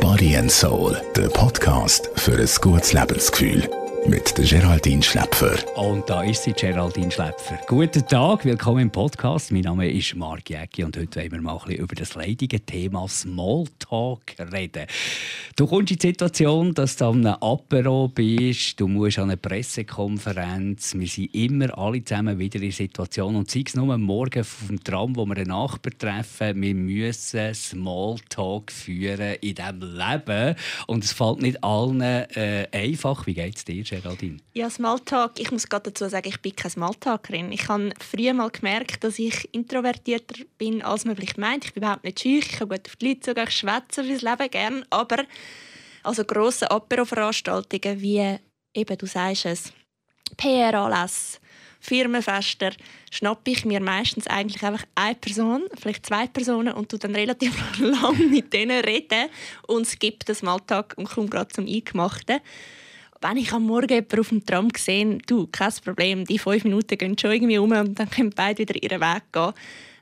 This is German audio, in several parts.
Body and Soul, der Podcast für ein gutes Lebensgefühl mit der Geraldine Schläpfer. Und da ist sie, Geraldine Schläpfer. Guten Tag, willkommen im Podcast. Mein Name ist Marc Jäcki und heute wollen wir mal ein bisschen über das leidige Thema Smalltalk reden. Du kommst in die Situation, dass du an einem Apero bist, du musst an einer Pressekonferenz. Wir sind immer alle zusammen wieder in Situation und sei es nur Morgen auf dem Tram, wo wir einen Nachbar treffen, wir müssen Smalltalk führen in diesem Leben. Und es fällt nicht allen äh, einfach. Wie geht es dir, Geraldine? Ja, Smalltalk. Ich muss gerade dazu sagen, ich bin keine Smalltalkerin. Ich habe früher mal gemerkt, dass ich introvertierter bin, als man vielleicht meint. Ich bin überhaupt nicht schüch, ich kann gut auf die Leute zugehen, ich schwätze fürs Leben gerne. Aber also grosse Apero-Veranstaltungen wie, eben, du sagst es, PR-Anlässe, Firmenfester, schnappe ich mir meistens eigentlich einfach eine Person, vielleicht zwei Personen und tu dann relativ lang mit denen reden und skippe das Alltag und komme gerade zum Eingemachten wenn ich am Morgen jemanden auf dem Tram sehe, du, kein Problem, die fünf Minuten gehen schon irgendwie um und dann können beide wieder ihren Weg gehen.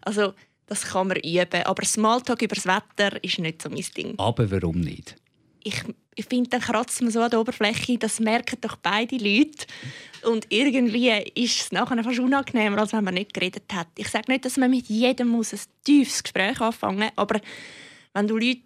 Also, das kann man üben. Aber Smalltalk über das Wetter ist nicht so mein Ding. Aber warum nicht? Ich, ich finde, dann kratzt man so an der Oberfläche, das merken doch beide Leute. Und irgendwie ist es nachher fast unangenehmer, als wenn man nicht geredet hat. Ich sage nicht, dass man mit jedem muss ein tiefes Gespräch anfangen muss, aber wenn du Leute,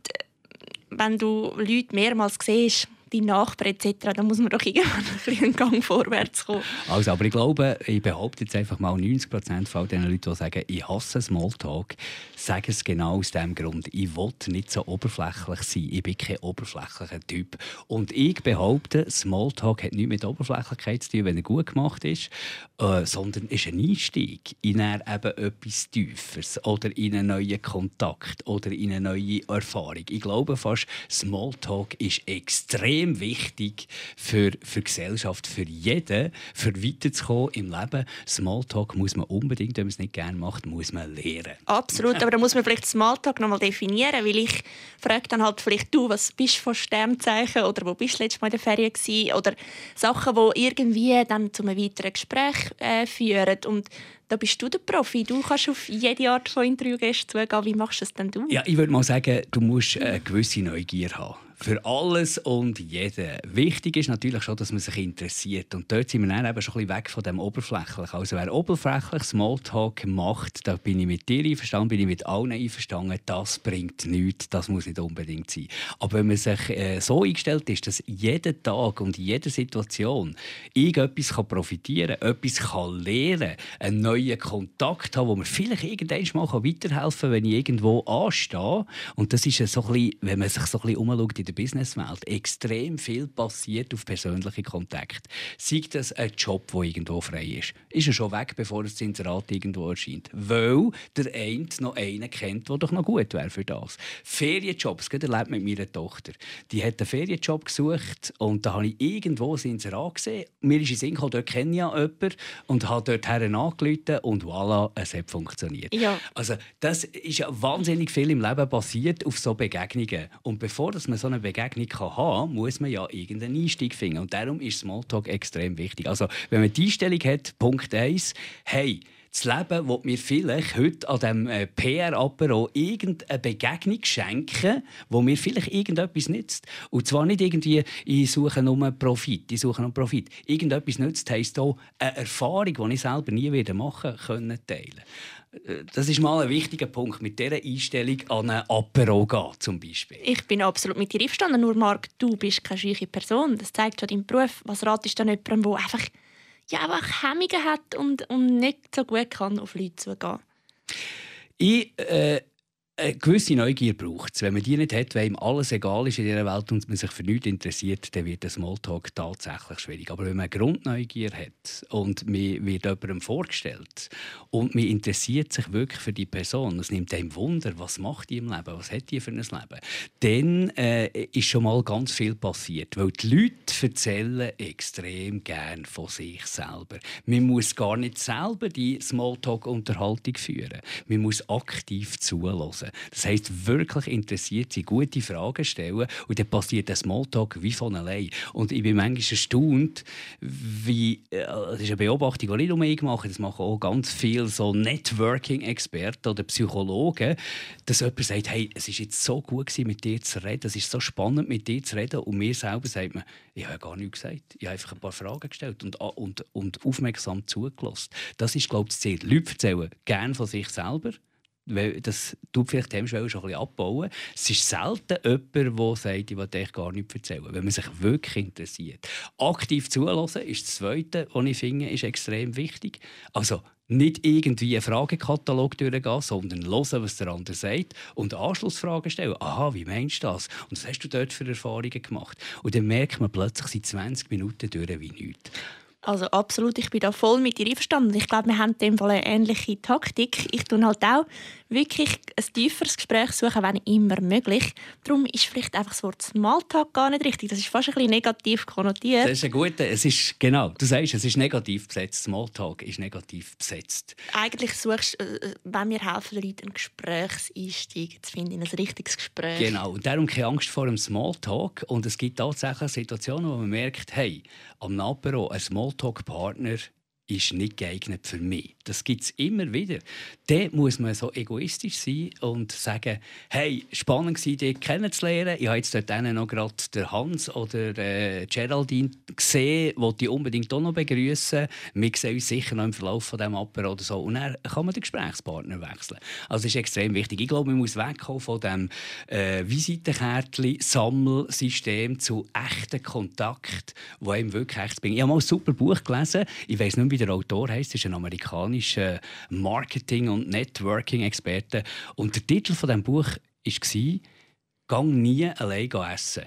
wenn du Leute mehrmals siehst, die Nachbarn etc., da muss man doch irgendwann ein einen Gang vorwärts kommen. Also, aber ich glaube, ich behaupte jetzt einfach mal, 90 Prozent von den Leuten, die sagen, ich hasse Smalltalk, sagen es genau aus dem Grund. Ich will nicht so oberflächlich sein. Ich bin kein oberflächlicher Typ. Und ich behaupte, Smalltalk hat nichts mit Oberflächlichkeit zu tun, wenn er gut gemacht ist, äh, sondern ist ein Einstieg in eben etwas Tieferes oder in einen neuen Kontakt oder in eine neue Erfahrung. Ich glaube fast, Smalltalk ist extrem extrem wichtig für, für Gesellschaft, für jeden, für weiterzukommen im Leben. Smalltalk muss man unbedingt, wenn man es nicht gerne macht, muss man lernen. Absolut, aber da muss man vielleicht Smalltalk noch mal definieren, weil ich frage dann halt vielleicht du, was bist du von Sternzeichen oder wo bist du letztes Mal in der Ferien gewesen? oder Sachen, die irgendwie dann zu einem weiteren Gespräch äh, führen und da bist du der Profi. Du kannst auf jede Art von Interviewgästen zugehen. Wie machst du es denn du? Ja, ich würde mal sagen, du musst eine gewisse Neugier haben für alles und jeden. Wichtig ist natürlich schon, dass man sich interessiert. Und dort sind wir dann eben schon ein bisschen weg von dem Oberflächlichen. Also wer oberflächlich Smalltalk macht, da bin ich mit dir einverstanden, bin ich mit allen einverstanden, das bringt nichts, das muss nicht unbedingt sein. Aber wenn man sich äh, so eingestellt ist, dass jeden Tag und in jeder Situation irgendetwas kann profitieren kann, etwas kann lernen einen neuen Kontakt haben, wo man vielleicht irgendwann mal weiterhelfen kann, wenn ich irgendwo anstehe. Und das ist so ein bisschen, wenn man sich so ein bisschen umschaut der Businesswelt extrem viel passiert auf persönliche Kontakte. Sei das ein Job, der irgendwo frei ist, ist er schon weg, bevor das Inserat irgendwo erscheint. Weil der eine noch einen kennt, der doch noch gut wäre für das. Ferienjobs, das erlebt mit meiner Tochter. Die hat einen Ferienjob gesucht und da habe ich irgendwo ein Inserat gesehen. Mir ist in Sinn gekommen, dort kenne ich ja jemanden und habe dort angerufen und voilà, es hat funktioniert. Ja. Also das ist ja wahnsinnig viel im Leben passiert auf so Begegnungen. Und bevor dass man so eine Begegnung haben kann, muss man ja irgendeinen Einstieg finden. Und darum ist Smalltalk extrem wichtig. Also, wenn man die Einstellung hat, Punkt 1, hey, das Leben will mir vielleicht heute an diesem äh, PR-Apero irgendeine Begegnung schenken, wo mir vielleicht irgendetwas nützt. Und zwar nicht irgendwie, ich suche nur Profit, ich suche nur Profit. Irgendetwas nützt heisst auch eine Erfahrung, die ich selber nie wieder machen können teilen. Das ist mal ein wichtiger Punkt, mit dieser Einstellung an ein Apero gehen, zum Beispiel. Ich bin absolut mit dir einverstanden. Nur, Marc, du bist keine scheuche Person. Das zeigt schon deinen Beruf. Was ratest du dann jemandem, der einfach ja, einfach Hemmungen hat und, und nicht so gut kann auf Leute zugehen? Ich äh, eine gewisse Neugier braucht es. Wenn man die nicht hat, weil ihm alles egal ist in dieser Welt und man sich für nichts interessiert, dann wird der Smalltalk tatsächlich schwierig. Aber wenn man Grundneugier hat und man wird jemandem vorgestellt und man interessiert sich wirklich für die Person, es nimmt einem Wunder, was macht die im Leben, was hat die für ein Leben, dann äh, ist schon mal ganz viel passiert. Weil die Leute erzählen extrem gern von sich selber. Man muss gar nicht selber die Smalltalk-Unterhaltung führen. Man muss aktiv zuhören. Das heisst, wirklich interessiert sein, gute Fragen stellen und dann passiert der Smalltalk wie von allein. Und ich bin manchmal erstaunt, wie, äh, das ist eine Beobachtung, die nicht nur ich mache, das machen auch ganz viele so Networking-Experten oder Psychologen, dass jemand sagt, hey, es ist jetzt so gut gewesen, mit dir zu reden, es ist so spannend, mit dir zu reden und mir selber sagt man, ich habe gar nichts gesagt, ich habe einfach ein paar Fragen gestellt und, und, und aufmerksam zugelassen. Das ist, glaube ich, das Ziel. Leute erzählen gerne von sich selber, das tut vielleicht die Hemmschwelle schon ein bisschen abbauen. Es ist selten jemand, der sagt, ich will euch gar nichts erzählen, wenn man sich wirklich interessiert. Aktiv zulassen ist das Zweite, was ich finde, ist extrem wichtig. Also nicht irgendwie einen Fragekatalog durchgehen, sondern hören, was der andere sagt und Anschlussfragen stellen. Aha, wie meinst du das? Und was hast du dort für Erfahrungen gemacht? Und dann merkt man plötzlich seit 20 Minuten durch wie nichts. Also absolut, ich bin da voll mit dir einverstanden. Ich glaube, wir haben in dem Fall eine ähnliche Taktik. Ich tue halt auch wirklich ein tieferes Gespräch suchen, wenn immer möglich. Darum ist vielleicht einfach das Wort Smalltalk gar nicht richtig. Das ist fast ein bisschen negativ konnotiert. Das ist ein guter, es ist, genau, du sagst, es ist negativ besetzt. Smalltalk ist negativ besetzt. Eigentlich suchst, äh, wenn wir helfen, Leuten einen Gesprächseinstieg zu finden, ein richtiges Gespräch. Genau, und darum keine Angst vor einem Smalltalk. Und es gibt tatsächlich Situationen, wo man merkt, hey, am Apero ein Smalltalk-Partner ist nicht geeignet für mich. Das gibt es immer wieder. Dann muss man so egoistisch sein und sagen, hey, spannend war, dich kennenzulernen. Ich habe jetzt dort noch gerade den Hans oder äh, Geraldine gesehen, die ich unbedingt auch noch begrüßen. Wir sehen uns sicher noch im Verlauf von diesem Apero oder so. Und dann kann man den Gesprächspartner wechseln. Also das ist extrem wichtig. Ich glaube, man muss wegkommen von dem äh, Visitenkärtchen-Sammelsystem zu echten Kontakt, wo einem wirklich echt bringt. Ich habe mal ein super Buch gelesen. Ich weiß nicht, wie der Autor heißt. ist ein amerikanischer Marketing- und Networking-Experte. Und der Titel von dem Buch war «Gang nie allein essen».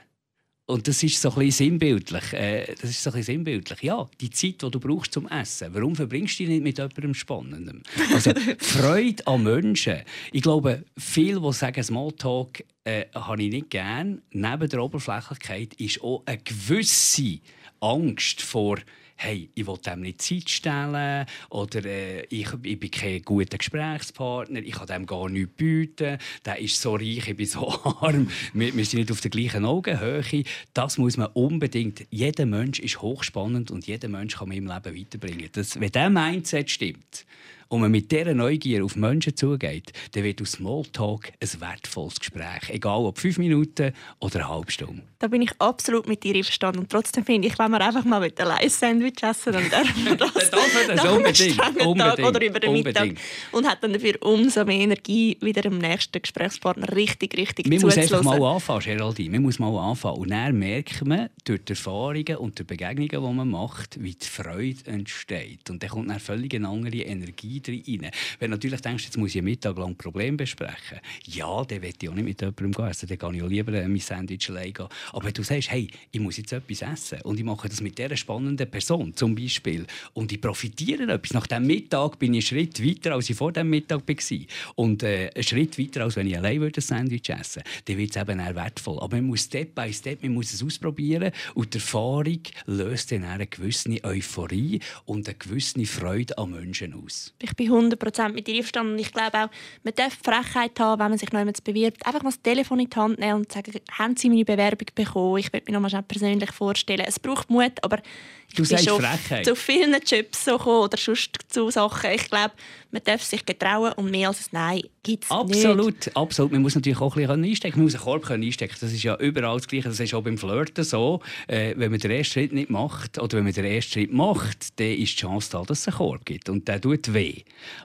Und das ist so ein bisschen sinnbildlich. Äh, das ist so ein bisschen sinnbildlich. Ja, die Zeit, die du brauchst zum Essen. Warum verbringst du die nicht mit jemandem Spannendem? Also Freude an Menschen. Ich glaube, viele, die sagen, Smalltalk äh, habe ich nicht gern. Neben der Oberflächlichkeit ist auch eine gewisse Angst vor hey, ich will dem nicht Zeit stellen oder äh, ich, ich bin kein guter Gesprächspartner, ich kann dem gar nichts bieten, der ist so reich, ich bin so arm, wir, wir sind nicht auf der gleichen Augenhöhe. Das muss man unbedingt, jeder Mensch ist hochspannend und jeder Mensch kann mich im Leben weiterbringen. Das, wenn dieser Mindset stimmt, und man mit dieser Neugier auf Menschen zugeht, dann wird aus Smalltalk ein wertvolles Gespräch. Egal ob fünf Minuten oder eine halbe Stunde. Da bin ich absolut mit dir einverstanden. Und trotzdem finde ich, wenn wir einfach mal mit einem Sandwich essen, dann dürfen wir das, das, das unbedingt, unbedingt, Tag oder über den Mittag. Und hat dann dafür umso mehr Energie, wieder dem nächsten Gesprächspartner richtig, richtig Man muss einfach mal anfangen, Geraldine. Man muss mal anfangen. Und dann merkt man durch die Erfahrungen und die Begegnungen, die man macht, wie die Freude entsteht. Und dann kommt eine völlig andere Energie rein. Wenn du natürlich denkst, jetzt muss ich einen Mittag lang Problem besprechen, ja, dann will ich auch nicht mit jemandem essen. Dann kann ich auch lieber mein Sandwich allein gehen. Aber wenn du sagst, hey, ich muss jetzt etwas essen und ich mache das mit dieser spannenden Person zum Beispiel und ich profitiere etwas. Nach diesem Mittag bin ich einen Schritt weiter, als ich vor dem Mittag war. Und äh, einen Schritt weiter, als wenn ich allein würde ein Sandwich essen würde. Dann wird es eben eher wertvoll. Aber man muss Step by Step man muss es ausprobieren und die Erfahrung löst dann eine gewisse Euphorie und eine gewisse Freude an Menschen aus. Ich bin 100% mit dir einverstanden. Ich glaube auch, man darf Frechheit haben, wenn man sich noch jemand bewirbt. Einfach mal das Telefon in die Hand nehmen und sagen, haben Sie meine Bewerbung bekommen? Ich möchte mich noch mal persönlich vorstellen. Es braucht Mut, aber ich du bin schon Frechheit. zu vielen Jobs so gekommen oder sonst zu Sachen. Ich glaube, man darf sich getrauen und mehr als ein Nein gibt es Absolut, absolut. Man muss natürlich auch ein bisschen einstecken. Man muss einen Korb einstecken. Das ist ja überall das Gleiche. Das ist auch beim Flirten so. Äh, wenn man den ersten Schritt nicht macht oder wenn man den ersten Schritt macht, dann ist die Chance da, dass es einen Korb gibt. Und der tut weh.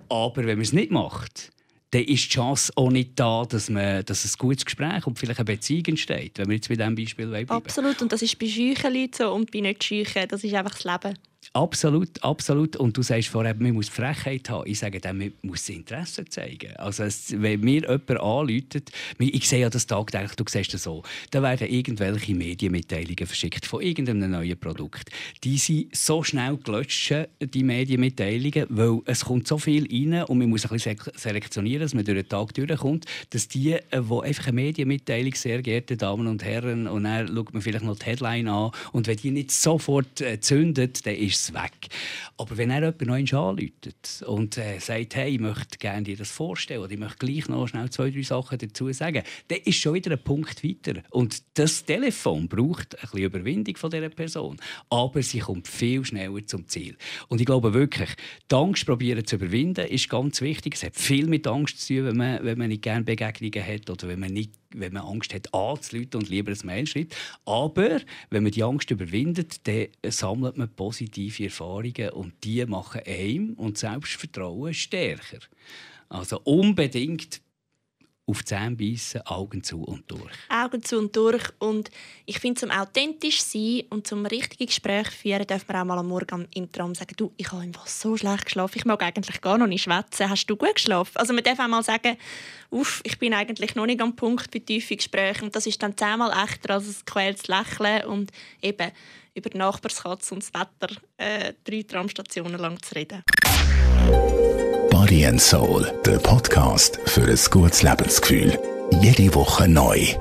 Aber wenn man es nicht macht, dann ist die Chance auch nicht da, dass, man, dass ein gutes Gespräch und vielleicht eine Beziehung entsteht, wenn wir jetzt bei diesem Beispiel bleiben. Absolut, und das ist bei scheuchen Leuten so und bei nicht scheuchen, das ist einfach das Leben. Absolut, absolut. Und du sagst vorher, man muss Frechheit haben. Ich sage dann, man muss Interesse zeigen. Also wenn mir jemand anläutet, ich sehe ja das tagtäglich, du siehst das so, da werden irgendwelche Medienmitteilungen verschickt von irgendeinem neuen Produkt. Die sind so schnell gelöscht, die Medienmitteilungen, weil es kommt so viel rein und man muss ein bisschen selektionieren, dass man durch den Tag durchkommt, dass die, die äh, einfach eine Medienmitteilung, sehr geehrte Damen und Herren, und dann schaut man vielleicht noch die Headline an und wenn die nicht sofort äh, zündet, dann ist ist es weg. Aber wenn er jemand noch anläutet und äh, sagt, hey, ich möchte gerne dir das vorstellen oder ich möchte gleich noch schnell zwei, drei Sachen dazu sagen, dann ist schon wieder ein Punkt weiter. Und das Telefon braucht ein bisschen Überwindung von dieser Person, aber sie kommt viel schneller zum Ziel. Und ich glaube wirklich, die Angst probieren zu überwinden, ist ganz wichtig. Es hat viel mit Angst zu tun, wenn man, wenn man nicht gerne Begegnungen hat oder wenn man nicht wenn man Angst hat, anzuleiten und lieber ein Mail schreibt. Aber wenn man die Angst überwindet, dann sammelt man positive Erfahrungen und die machen einem und Selbstvertrauen stärker. Also unbedingt auf die Zähne beißen, Augen zu und durch. Augen zu und durch. Und ich finde, zum authentisch sein und zum richtigen Gespräch führen, darf man auch mal am Morgen im Traum sagen, du, ich habe einfach so schlecht geschlafen, ich mag eigentlich gar noch nicht schwätzen. Hast du gut geschlafen? Also man darf auch mal sagen, uff, ich bin eigentlich noch nicht am Punkt bei tiefen Gesprächen. Und das ist dann zehnmal echter als ein quältes Lächeln und eben über die Nachbarskatze und das Wetter äh, drei Tramstationen lang zu reden. Body and Soul, der Podcast für ein gutes Lebensgefühl. Jede Woche neu.